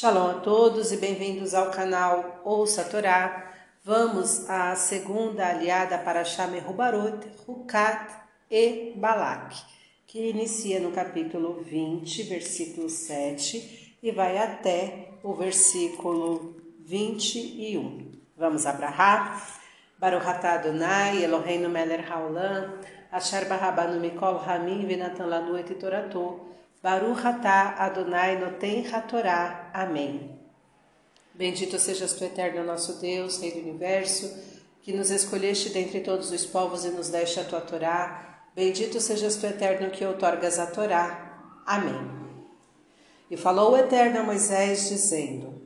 Shalom a todos e bem-vindos ao canal Ouça a Torá. Vamos à segunda aliada para Shame Rubarot, Rukat e Balak, que inicia no capítulo 20, versículo 7 e vai até o versículo 21. Vamos abrahar. Baruch atah Adonai, Eloheinu melech haolam, asher barabanu mikol hamim venatan lanu et toratou. Baruch atah Adonai noten hatorá. Amém. Bendito sejas tu, eterno nosso Deus, Rei do Universo, que nos escolheste dentre todos os povos e nos deste a tua Torá. Bendito sejas tu, eterno, que outorgas a Torá. Amém. E falou o Eterno a Moisés, dizendo: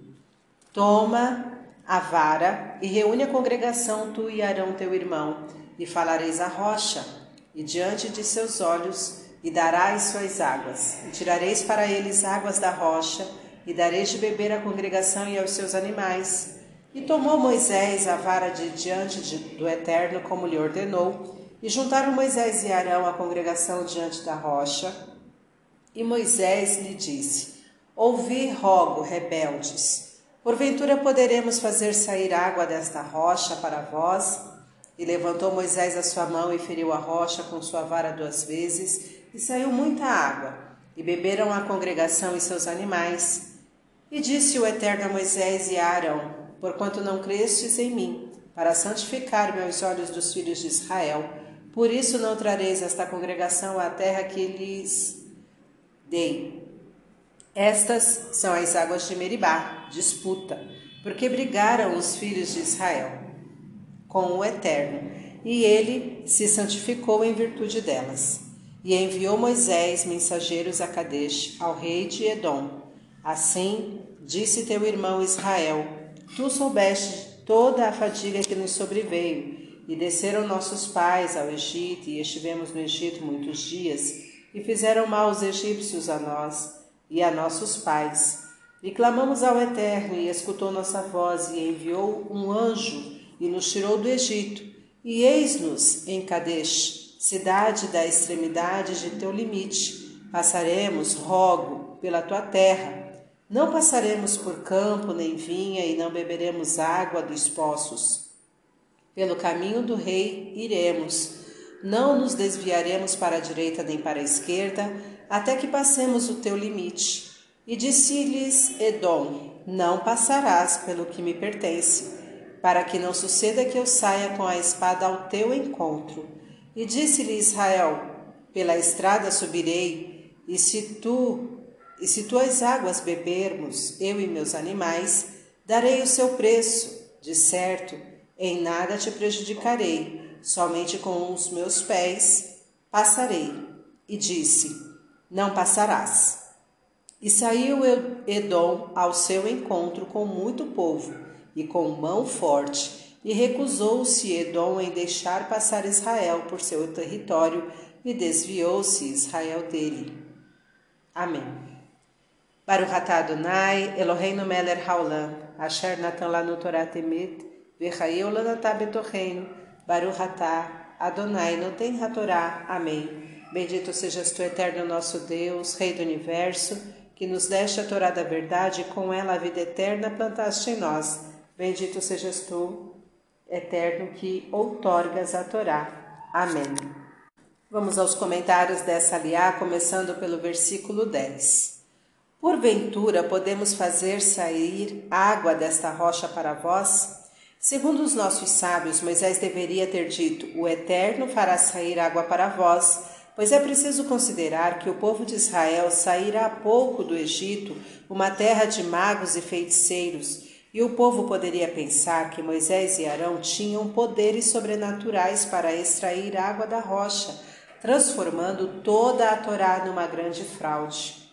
Toma a vara e reúne a congregação, tu e Arão teu irmão, e falareis a rocha, e diante de seus olhos e darás suas águas. E tirareis para eles águas da rocha, e dareis de beber à congregação e aos seus animais. E tomou Moisés a vara de diante de, do Eterno, como lhe ordenou, e juntaram Moisés e Arão a congregação diante da rocha. E Moisés lhe disse: Ouvi, rogo, rebeldes, porventura poderemos fazer sair água desta rocha para vós? E levantou Moisés a sua mão e feriu a rocha com sua vara duas vezes, e saiu muita água, e beberam a congregação e seus animais. E disse o Eterno a Moisés e a Arão: Porquanto não crestes em mim, para santificar-me aos olhos dos filhos de Israel, por isso não trareis esta congregação à terra que lhes dei. Estas são as águas de Meribá, disputa, porque brigaram os filhos de Israel com o Eterno, e ele se santificou em virtude delas. E enviou Moisés mensageiros a Kadesh, ao rei de Edom. Assim disse teu irmão Israel: Tu soubeste toda a fadiga que nos sobreveio, e desceram nossos pais ao Egito, e estivemos no Egito muitos dias, e fizeram mal os egípcios a nós e a nossos pais. E clamamos ao Eterno, e escutou nossa voz, e enviou um anjo, e nos tirou do Egito. E eis-nos em Kadesh cidade da extremidade de teu limite. Passaremos, rogo, pela tua terra. Não passaremos por campo nem vinha e não beberemos água dos poços. Pelo caminho do rei iremos. Não nos desviaremos para a direita nem para a esquerda, até que passemos o teu limite. E disse-lhes Edom: Não passarás pelo que me pertence, para que não suceda que eu saia com a espada ao teu encontro e disse-lhe Israel: Pela estrada subirei, e se tu e se tuas águas bebermos, eu e meus animais, darei o seu preço. De certo, em nada te prejudicarei, somente com os meus pés passarei. E disse: Não passarás. E saiu Edom ao seu encontro com muito povo e com mão forte e recusou-se Edom em deixar passar Israel por seu território e desviou-se Israel dele. Amém. Baruch atah Adonai, Eloheinu melech haolam, asher natan lanu Torah temet, v'chayeu lanatah betocheinu, Baruch atah Adonai noten hatorá. Amém. Bendito sejas tu, eterno nosso Deus, Rei do Universo, que nos deste a Torá da verdade e com ela a vida eterna plantaste em nós. Bendito sejas tu, eterno que outorgas a Torá. Amém. Vamos aos comentários dessa aliá, começando pelo versículo 10. Porventura podemos fazer sair água desta rocha para vós? Segundo os nossos sábios, Moisés deveria ter dito: O Eterno fará sair água para vós, pois é preciso considerar que o povo de Israel saíra há pouco do Egito, uma terra de magos e feiticeiros, e o povo poderia pensar que Moisés e Arão tinham poderes sobrenaturais para extrair água da rocha, transformando toda a Torá numa grande fraude.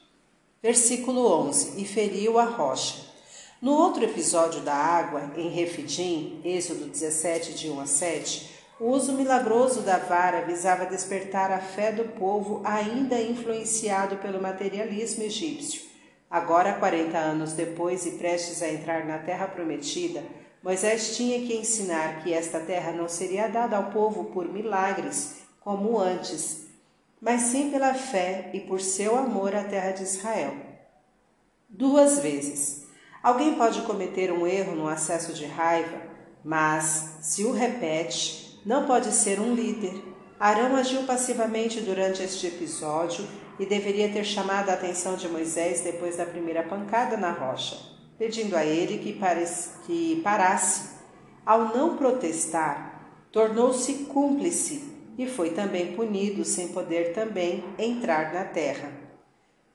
Versículo 11: E feriu a rocha. No outro episódio da água, em Refidim, Êxodo 17, de 1 a 7, o uso milagroso da vara visava despertar a fé do povo ainda influenciado pelo materialismo egípcio. Agora, 40 anos depois e prestes a entrar na terra prometida, Moisés tinha que ensinar que esta terra não seria dada ao povo por milagres, como antes, mas sim pela fé e por seu amor à terra de Israel. Duas vezes. Alguém pode cometer um erro no acesso de raiva, mas, se o repete, não pode ser um líder. Arão agiu passivamente durante este episódio e deveria ter chamado a atenção de Moisés depois da primeira pancada na rocha, pedindo a ele que, que parasse. Ao não protestar, tornou-se cúmplice e foi também punido sem poder também entrar na terra.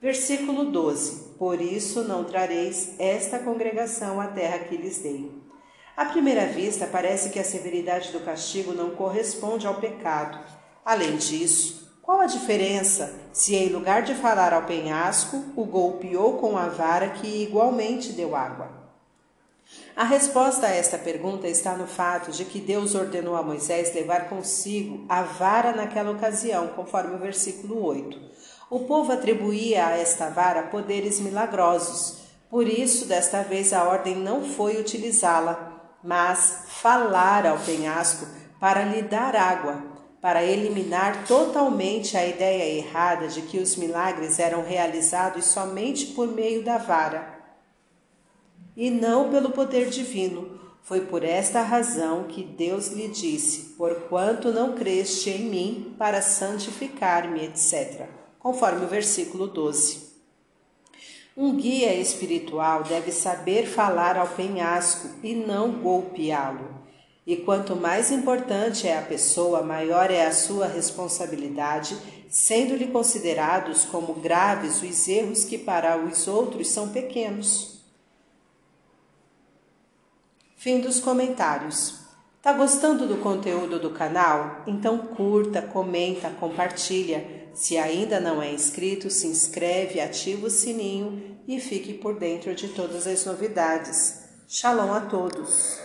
Versículo 12: Por isso não trareis esta congregação à terra que lhes dei. À primeira vista, parece que a severidade do castigo não corresponde ao pecado. Além disso, qual a diferença se, em lugar de falar ao penhasco, o golpeou com a vara que igualmente deu água? A resposta a esta pergunta está no fato de que Deus ordenou a Moisés levar consigo a vara naquela ocasião, conforme o versículo 8. O povo atribuía a esta vara poderes milagrosos, por isso, desta vez, a ordem não foi utilizá-la, mas falar ao penhasco para lhe dar água, para eliminar totalmente a ideia errada de que os milagres eram realizados somente por meio da vara e não pelo poder divino. Foi por esta razão que Deus lhe disse: Porquanto não creste em mim para santificar-me, etc. Conforme o versículo 12. Um guia espiritual deve saber falar ao penhasco e não golpeá-lo. E quanto mais importante é a pessoa, maior é a sua responsabilidade, sendo-lhe considerados como graves os erros que para os outros são pequenos. Fim dos comentários. Tá gostando do conteúdo do canal? Então curta, comenta, compartilha. Se ainda não é inscrito, se inscreve, ativa o sininho e fique por dentro de todas as novidades. Shalom a todos!